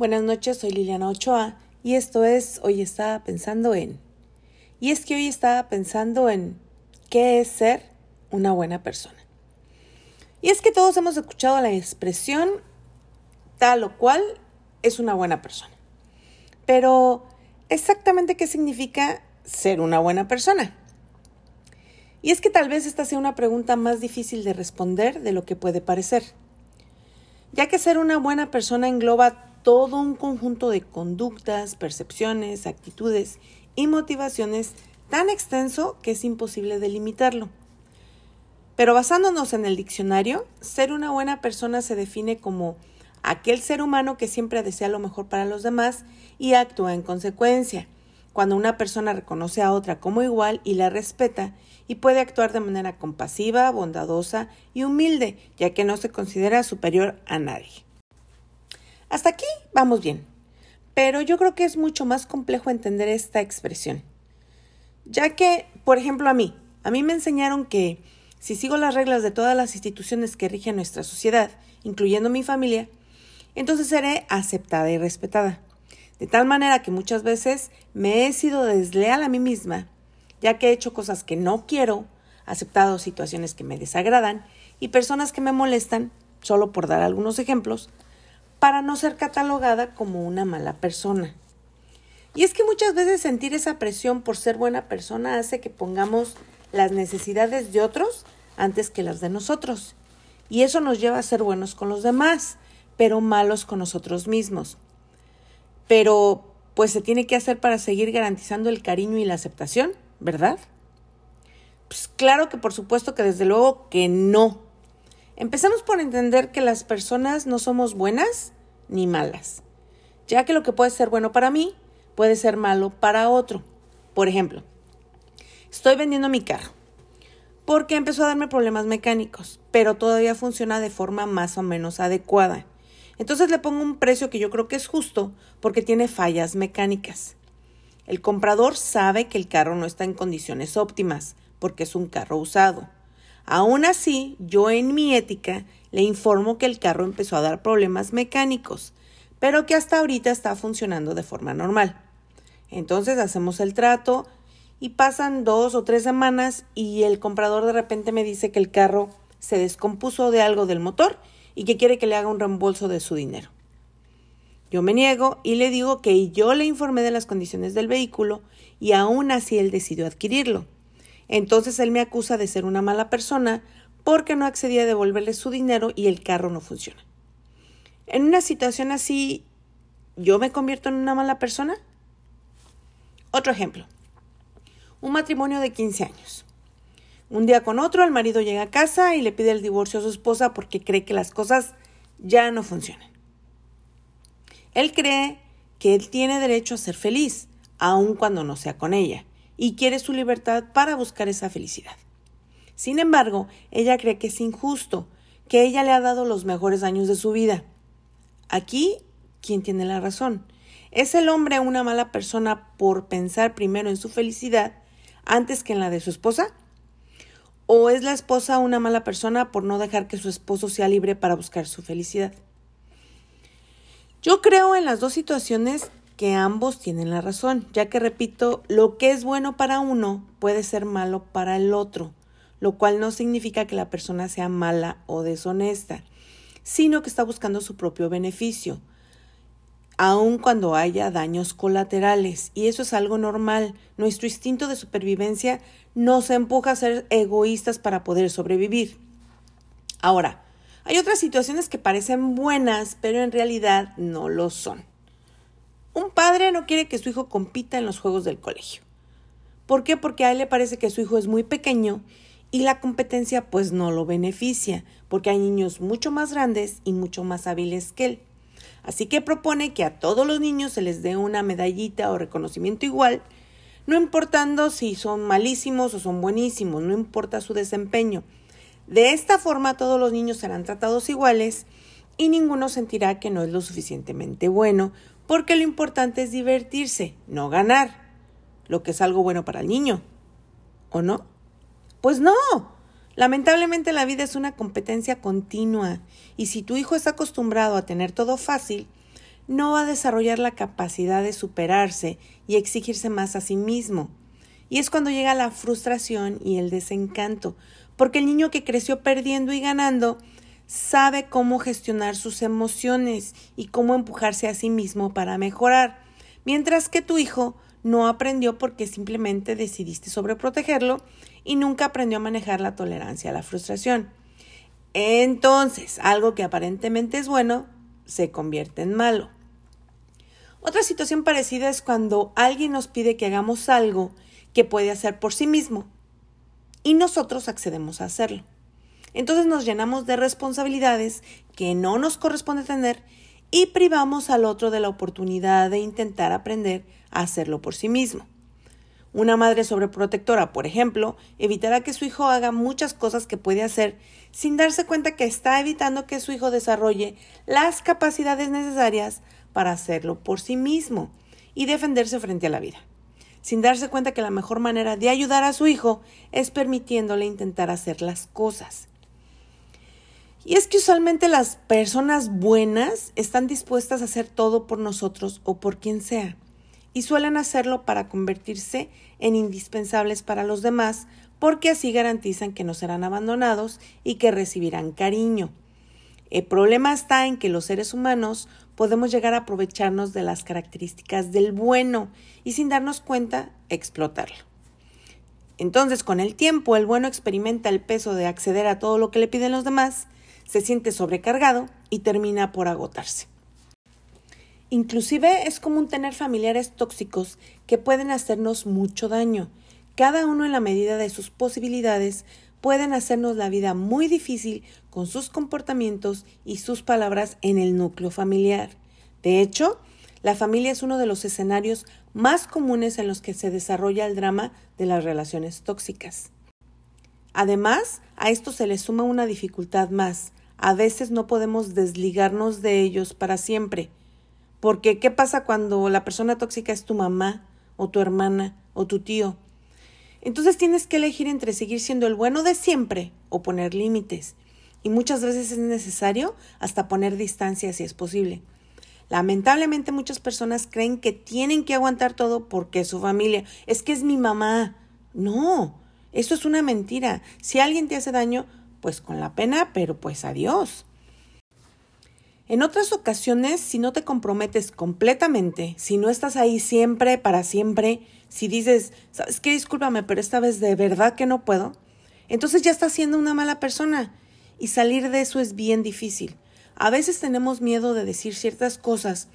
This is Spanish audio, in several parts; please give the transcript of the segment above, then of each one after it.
Buenas noches, soy Liliana Ochoa y esto es Hoy estaba pensando en. Y es que hoy estaba pensando en qué es ser una buena persona. Y es que todos hemos escuchado la expresión tal o cual es una buena persona. Pero, ¿exactamente qué significa ser una buena persona? Y es que tal vez esta sea una pregunta más difícil de responder de lo que puede parecer, ya que ser una buena persona engloba todo un conjunto de conductas, percepciones, actitudes y motivaciones tan extenso que es imposible delimitarlo. Pero basándonos en el diccionario, ser una buena persona se define como aquel ser humano que siempre desea lo mejor para los demás y actúa en consecuencia. Cuando una persona reconoce a otra como igual y la respeta y puede actuar de manera compasiva, bondadosa y humilde, ya que no se considera superior a nadie. Hasta aquí vamos bien, pero yo creo que es mucho más complejo entender esta expresión, ya que, por ejemplo, a mí, a mí me enseñaron que si sigo las reglas de todas las instituciones que rigen nuestra sociedad, incluyendo mi familia, entonces seré aceptada y respetada. De tal manera que muchas veces me he sido desleal a mí misma, ya que he hecho cosas que no quiero, aceptado situaciones que me desagradan y personas que me molestan, solo por dar algunos ejemplos, para no ser catalogada como una mala persona. Y es que muchas veces sentir esa presión por ser buena persona hace que pongamos las necesidades de otros antes que las de nosotros. Y eso nos lleva a ser buenos con los demás, pero malos con nosotros mismos. Pero, pues se tiene que hacer para seguir garantizando el cariño y la aceptación, ¿verdad? Pues claro que por supuesto que desde luego que no. Empecemos por entender que las personas no somos buenas ni malas, ya que lo que puede ser bueno para mí puede ser malo para otro. Por ejemplo, estoy vendiendo mi carro porque empezó a darme problemas mecánicos, pero todavía funciona de forma más o menos adecuada. Entonces le pongo un precio que yo creo que es justo porque tiene fallas mecánicas. El comprador sabe que el carro no está en condiciones óptimas porque es un carro usado. Aún así, yo en mi ética le informo que el carro empezó a dar problemas mecánicos, pero que hasta ahorita está funcionando de forma normal. Entonces hacemos el trato y pasan dos o tres semanas y el comprador de repente me dice que el carro se descompuso de algo del motor y que quiere que le haga un reembolso de su dinero. Yo me niego y le digo que yo le informé de las condiciones del vehículo y aún así él decidió adquirirlo. Entonces él me acusa de ser una mala persona porque no accedía a devolverle su dinero y el carro no funciona. En una situación así, ¿yo me convierto en una mala persona? Otro ejemplo un matrimonio de 15 años. Un día con otro, el marido llega a casa y le pide el divorcio a su esposa porque cree que las cosas ya no funcionan. Él cree que él tiene derecho a ser feliz, aun cuando no sea con ella, y quiere su libertad para buscar esa felicidad. Sin embargo, ella cree que es injusto, que ella le ha dado los mejores años de su vida. Aquí, ¿quién tiene la razón? ¿Es el hombre una mala persona por pensar primero en su felicidad antes que en la de su esposa? ¿O es la esposa una mala persona por no dejar que su esposo sea libre para buscar su felicidad? Yo creo en las dos situaciones que ambos tienen la razón, ya que repito, lo que es bueno para uno puede ser malo para el otro, lo cual no significa que la persona sea mala o deshonesta, sino que está buscando su propio beneficio aun cuando haya daños colaterales. Y eso es algo normal. Nuestro instinto de supervivencia nos empuja a ser egoístas para poder sobrevivir. Ahora, hay otras situaciones que parecen buenas, pero en realidad no lo son. Un padre no quiere que su hijo compita en los juegos del colegio. ¿Por qué? Porque a él le parece que su hijo es muy pequeño y la competencia pues no lo beneficia, porque hay niños mucho más grandes y mucho más hábiles que él. Así que propone que a todos los niños se les dé una medallita o reconocimiento igual, no importando si son malísimos o son buenísimos, no importa su desempeño. De esta forma todos los niños serán tratados iguales y ninguno sentirá que no es lo suficientemente bueno, porque lo importante es divertirse, no ganar, lo que es algo bueno para el niño. ¿O no? Pues no, Lamentablemente la vida es una competencia continua y si tu hijo está acostumbrado a tener todo fácil, no va a desarrollar la capacidad de superarse y exigirse más a sí mismo. Y es cuando llega la frustración y el desencanto, porque el niño que creció perdiendo y ganando sabe cómo gestionar sus emociones y cómo empujarse a sí mismo para mejorar, mientras que tu hijo no aprendió porque simplemente decidiste sobreprotegerlo y nunca aprendió a manejar la tolerancia a la frustración. Entonces, algo que aparentemente es bueno se convierte en malo. Otra situación parecida es cuando alguien nos pide que hagamos algo que puede hacer por sí mismo y nosotros accedemos a hacerlo. Entonces nos llenamos de responsabilidades que no nos corresponde tener y privamos al otro de la oportunidad de intentar aprender a hacerlo por sí mismo. Una madre sobreprotectora, por ejemplo, evitará que su hijo haga muchas cosas que puede hacer sin darse cuenta que está evitando que su hijo desarrolle las capacidades necesarias para hacerlo por sí mismo y defenderse frente a la vida, sin darse cuenta que la mejor manera de ayudar a su hijo es permitiéndole intentar hacer las cosas. Y es que usualmente las personas buenas están dispuestas a hacer todo por nosotros o por quien sea, y suelen hacerlo para convertirse en indispensables para los demás, porque así garantizan que no serán abandonados y que recibirán cariño. El problema está en que los seres humanos podemos llegar a aprovecharnos de las características del bueno y sin darnos cuenta explotarlo. Entonces, con el tiempo, el bueno experimenta el peso de acceder a todo lo que le piden los demás se siente sobrecargado y termina por agotarse. Inclusive es común tener familiares tóxicos que pueden hacernos mucho daño. Cada uno en la medida de sus posibilidades pueden hacernos la vida muy difícil con sus comportamientos y sus palabras en el núcleo familiar. De hecho, la familia es uno de los escenarios más comunes en los que se desarrolla el drama de las relaciones tóxicas. Además, a esto se le suma una dificultad más, a veces no podemos desligarnos de ellos para siempre. Porque, ¿qué pasa cuando la persona tóxica es tu mamá, o tu hermana, o tu tío? Entonces tienes que elegir entre seguir siendo el bueno de siempre o poner límites. Y muchas veces es necesario hasta poner distancia si es posible. Lamentablemente muchas personas creen que tienen que aguantar todo porque es su familia. Es que es mi mamá. No, eso es una mentira. Si alguien te hace daño, pues con la pena, pero pues adiós. En otras ocasiones, si no te comprometes completamente, si no estás ahí siempre, para siempre, si dices, ¿sabes qué? Discúlpame, pero esta vez de verdad que no puedo, entonces ya estás siendo una mala persona y salir de eso es bien difícil. A veces tenemos miedo de decir ciertas cosas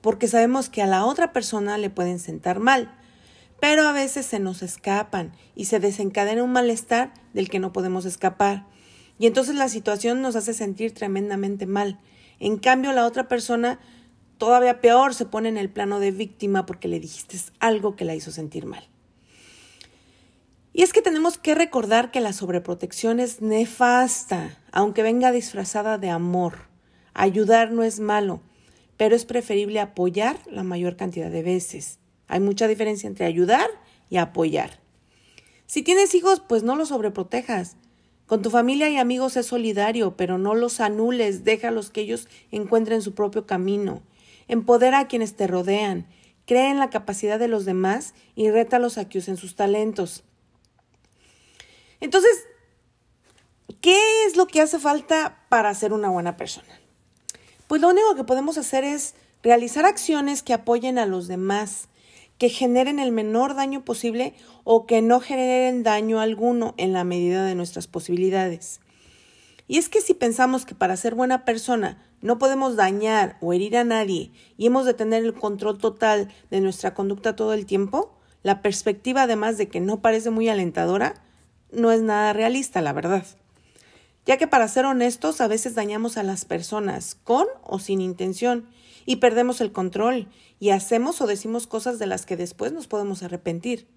porque sabemos que a la otra persona le pueden sentar mal, pero a veces se nos escapan y se desencadena un malestar del que no podemos escapar. Y entonces la situación nos hace sentir tremendamente mal. En cambio, la otra persona todavía peor se pone en el plano de víctima porque le dijiste algo que la hizo sentir mal. Y es que tenemos que recordar que la sobreprotección es nefasta, aunque venga disfrazada de amor. Ayudar no es malo, pero es preferible apoyar la mayor cantidad de veces. Hay mucha diferencia entre ayudar y apoyar. Si tienes hijos, pues no los sobreprotejas. Con tu familia y amigos es solidario, pero no los anules, déjalos que ellos encuentren su propio camino. Empodera a quienes te rodean, cree en la capacidad de los demás y rétalos a que usen sus talentos. Entonces, ¿qué es lo que hace falta para ser una buena persona? Pues lo único que podemos hacer es realizar acciones que apoyen a los demás, que generen el menor daño posible o que no generen daño alguno en la medida de nuestras posibilidades. Y es que si pensamos que para ser buena persona no podemos dañar o herir a nadie y hemos de tener el control total de nuestra conducta todo el tiempo, la perspectiva además de que no parece muy alentadora, no es nada realista, la verdad. Ya que para ser honestos a veces dañamos a las personas con o sin intención y perdemos el control y hacemos o decimos cosas de las que después nos podemos arrepentir.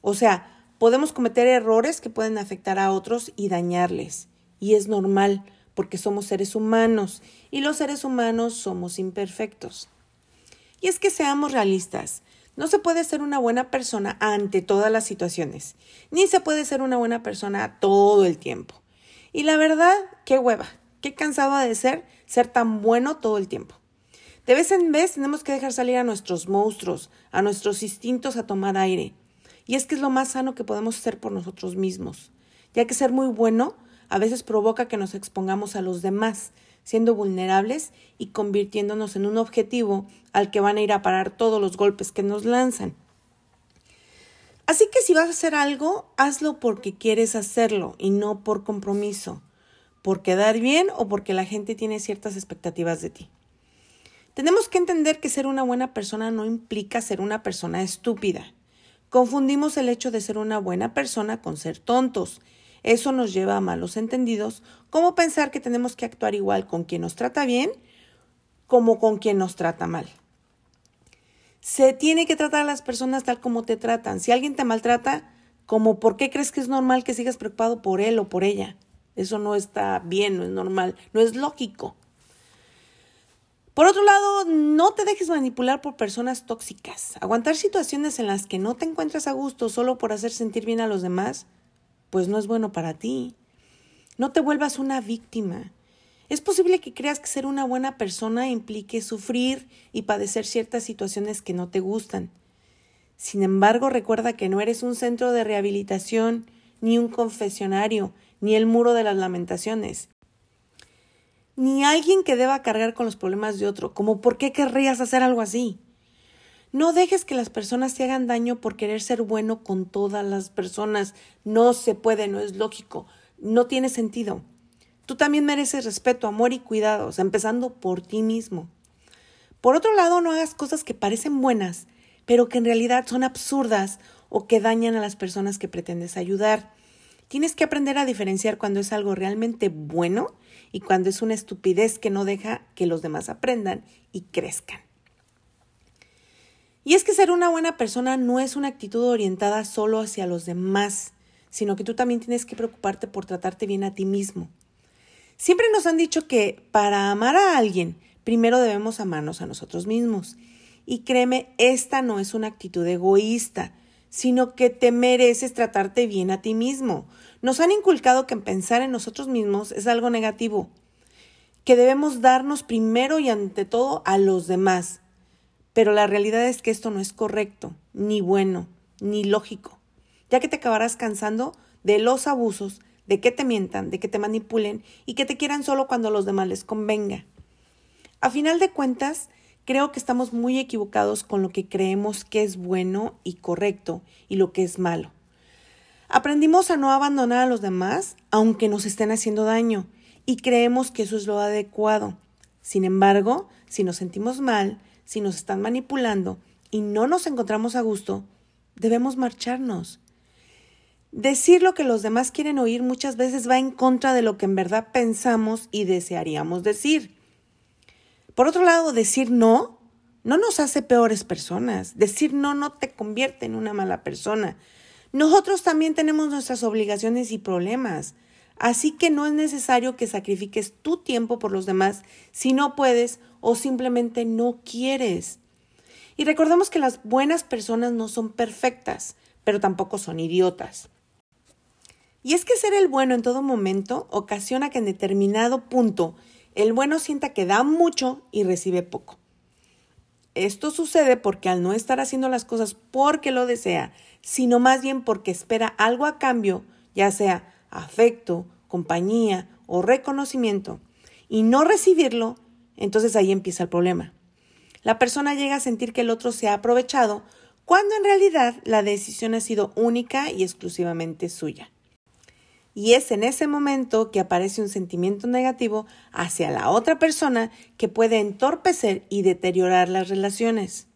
O sea, podemos cometer errores que pueden afectar a otros y dañarles. Y es normal, porque somos seres humanos y los seres humanos somos imperfectos. Y es que seamos realistas. No se puede ser una buena persona ante todas las situaciones, ni se puede ser una buena persona todo el tiempo. Y la verdad, qué hueva, qué cansado de ser ser tan bueno todo el tiempo. De vez en vez tenemos que dejar salir a nuestros monstruos, a nuestros instintos a tomar aire. Y es que es lo más sano que podemos hacer por nosotros mismos, ya que ser muy bueno a veces provoca que nos expongamos a los demás, siendo vulnerables y convirtiéndonos en un objetivo al que van a ir a parar todos los golpes que nos lanzan. Así que si vas a hacer algo, hazlo porque quieres hacerlo y no por compromiso, por quedar bien o porque la gente tiene ciertas expectativas de ti. Tenemos que entender que ser una buena persona no implica ser una persona estúpida. Confundimos el hecho de ser una buena persona con ser tontos. Eso nos lleva a malos entendidos, como pensar que tenemos que actuar igual con quien nos trata bien como con quien nos trata mal. Se tiene que tratar a las personas tal como te tratan. Si alguien te maltrata, como por qué crees que es normal que sigas preocupado por él o por ella. Eso no está bien, no es normal, no es lógico. Por otro lado, no te dejes manipular por personas tóxicas. Aguantar situaciones en las que no te encuentras a gusto solo por hacer sentir bien a los demás, pues no es bueno para ti. No te vuelvas una víctima. Es posible que creas que ser una buena persona implique sufrir y padecer ciertas situaciones que no te gustan. Sin embargo, recuerda que no eres un centro de rehabilitación, ni un confesionario, ni el muro de las lamentaciones ni alguien que deba cargar con los problemas de otro, como por qué querrías hacer algo así. No dejes que las personas te hagan daño por querer ser bueno con todas las personas. No se puede, no es lógico, no tiene sentido. Tú también mereces respeto, amor y cuidados, empezando por ti mismo. Por otro lado, no hagas cosas que parecen buenas, pero que en realidad son absurdas o que dañan a las personas que pretendes ayudar. Tienes que aprender a diferenciar cuando es algo realmente bueno y cuando es una estupidez que no deja que los demás aprendan y crezcan. Y es que ser una buena persona no es una actitud orientada solo hacia los demás, sino que tú también tienes que preocuparte por tratarte bien a ti mismo. Siempre nos han dicho que para amar a alguien, primero debemos amarnos a nosotros mismos. Y créeme, esta no es una actitud egoísta, sino que te mereces tratarte bien a ti mismo. Nos han inculcado que pensar en nosotros mismos es algo negativo, que debemos darnos primero y ante todo a los demás. Pero la realidad es que esto no es correcto, ni bueno, ni lógico, ya que te acabarás cansando de los abusos, de que te mientan, de que te manipulen y que te quieran solo cuando a los demás les convenga. A final de cuentas, creo que estamos muy equivocados con lo que creemos que es bueno y correcto y lo que es malo. Aprendimos a no abandonar a los demás aunque nos estén haciendo daño y creemos que eso es lo adecuado. Sin embargo, si nos sentimos mal, si nos están manipulando y no nos encontramos a gusto, debemos marcharnos. Decir lo que los demás quieren oír muchas veces va en contra de lo que en verdad pensamos y desearíamos decir. Por otro lado, decir no no nos hace peores personas. Decir no no te convierte en una mala persona. Nosotros también tenemos nuestras obligaciones y problemas, así que no es necesario que sacrifiques tu tiempo por los demás si no puedes o simplemente no quieres. Y recordemos que las buenas personas no son perfectas, pero tampoco son idiotas. Y es que ser el bueno en todo momento ocasiona que en determinado punto el bueno sienta que da mucho y recibe poco. Esto sucede porque al no estar haciendo las cosas porque lo desea, sino más bien porque espera algo a cambio, ya sea afecto, compañía o reconocimiento, y no recibirlo, entonces ahí empieza el problema. La persona llega a sentir que el otro se ha aprovechado cuando en realidad la decisión ha sido única y exclusivamente suya. Y es en ese momento que aparece un sentimiento negativo hacia la otra persona que puede entorpecer y deteriorar las relaciones.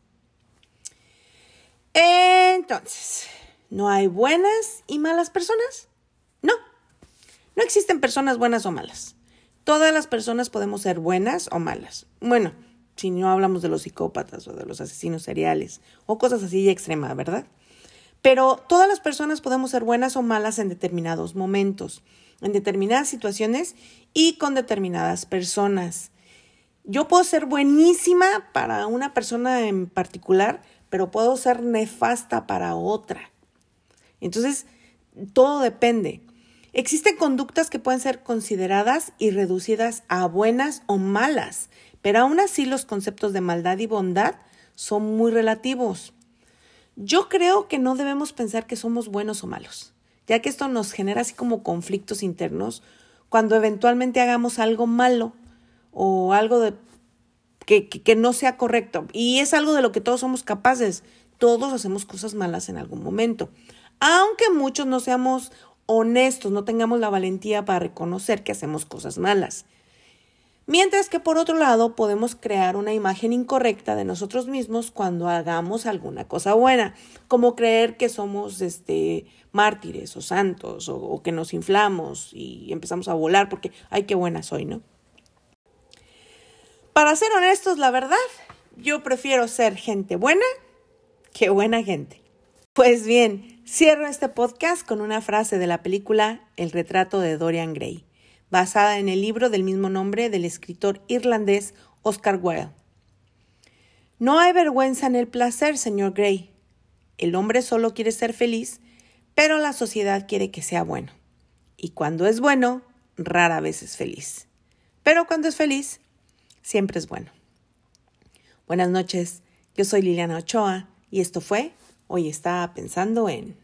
Entonces, ¿no hay buenas y malas personas? No, no existen personas buenas o malas. Todas las personas podemos ser buenas o malas. Bueno, si no hablamos de los psicópatas o de los asesinos seriales o cosas así extremas, ¿verdad? Pero todas las personas podemos ser buenas o malas en determinados momentos, en determinadas situaciones y con determinadas personas. Yo puedo ser buenísima para una persona en particular, pero puedo ser nefasta para otra. Entonces, todo depende. Existen conductas que pueden ser consideradas y reducidas a buenas o malas, pero aún así los conceptos de maldad y bondad son muy relativos. Yo creo que no debemos pensar que somos buenos o malos, ya que esto nos genera así como conflictos internos cuando eventualmente hagamos algo malo o algo de, que, que, no sea correcto. Y es algo de lo que todos somos capaces. Todos hacemos cosas malas en algún momento. Aunque muchos no seamos honestos, no tengamos la valentía para reconocer que hacemos cosas malas. Mientras que por otro lado podemos crear una imagen incorrecta de nosotros mismos cuando hagamos alguna cosa buena, como creer que somos este, mártires o santos o, o que nos inflamos y empezamos a volar porque, ay, qué buena soy, ¿no? Para ser honestos, la verdad, yo prefiero ser gente buena que buena gente. Pues bien, cierro este podcast con una frase de la película El retrato de Dorian Gray basada en el libro del mismo nombre del escritor irlandés Oscar Wilde. No hay vergüenza en el placer, señor Gray. El hombre solo quiere ser feliz, pero la sociedad quiere que sea bueno. Y cuando es bueno, rara vez es feliz. Pero cuando es feliz, siempre es bueno. Buenas noches, yo soy Liliana Ochoa y esto fue Hoy estaba pensando en...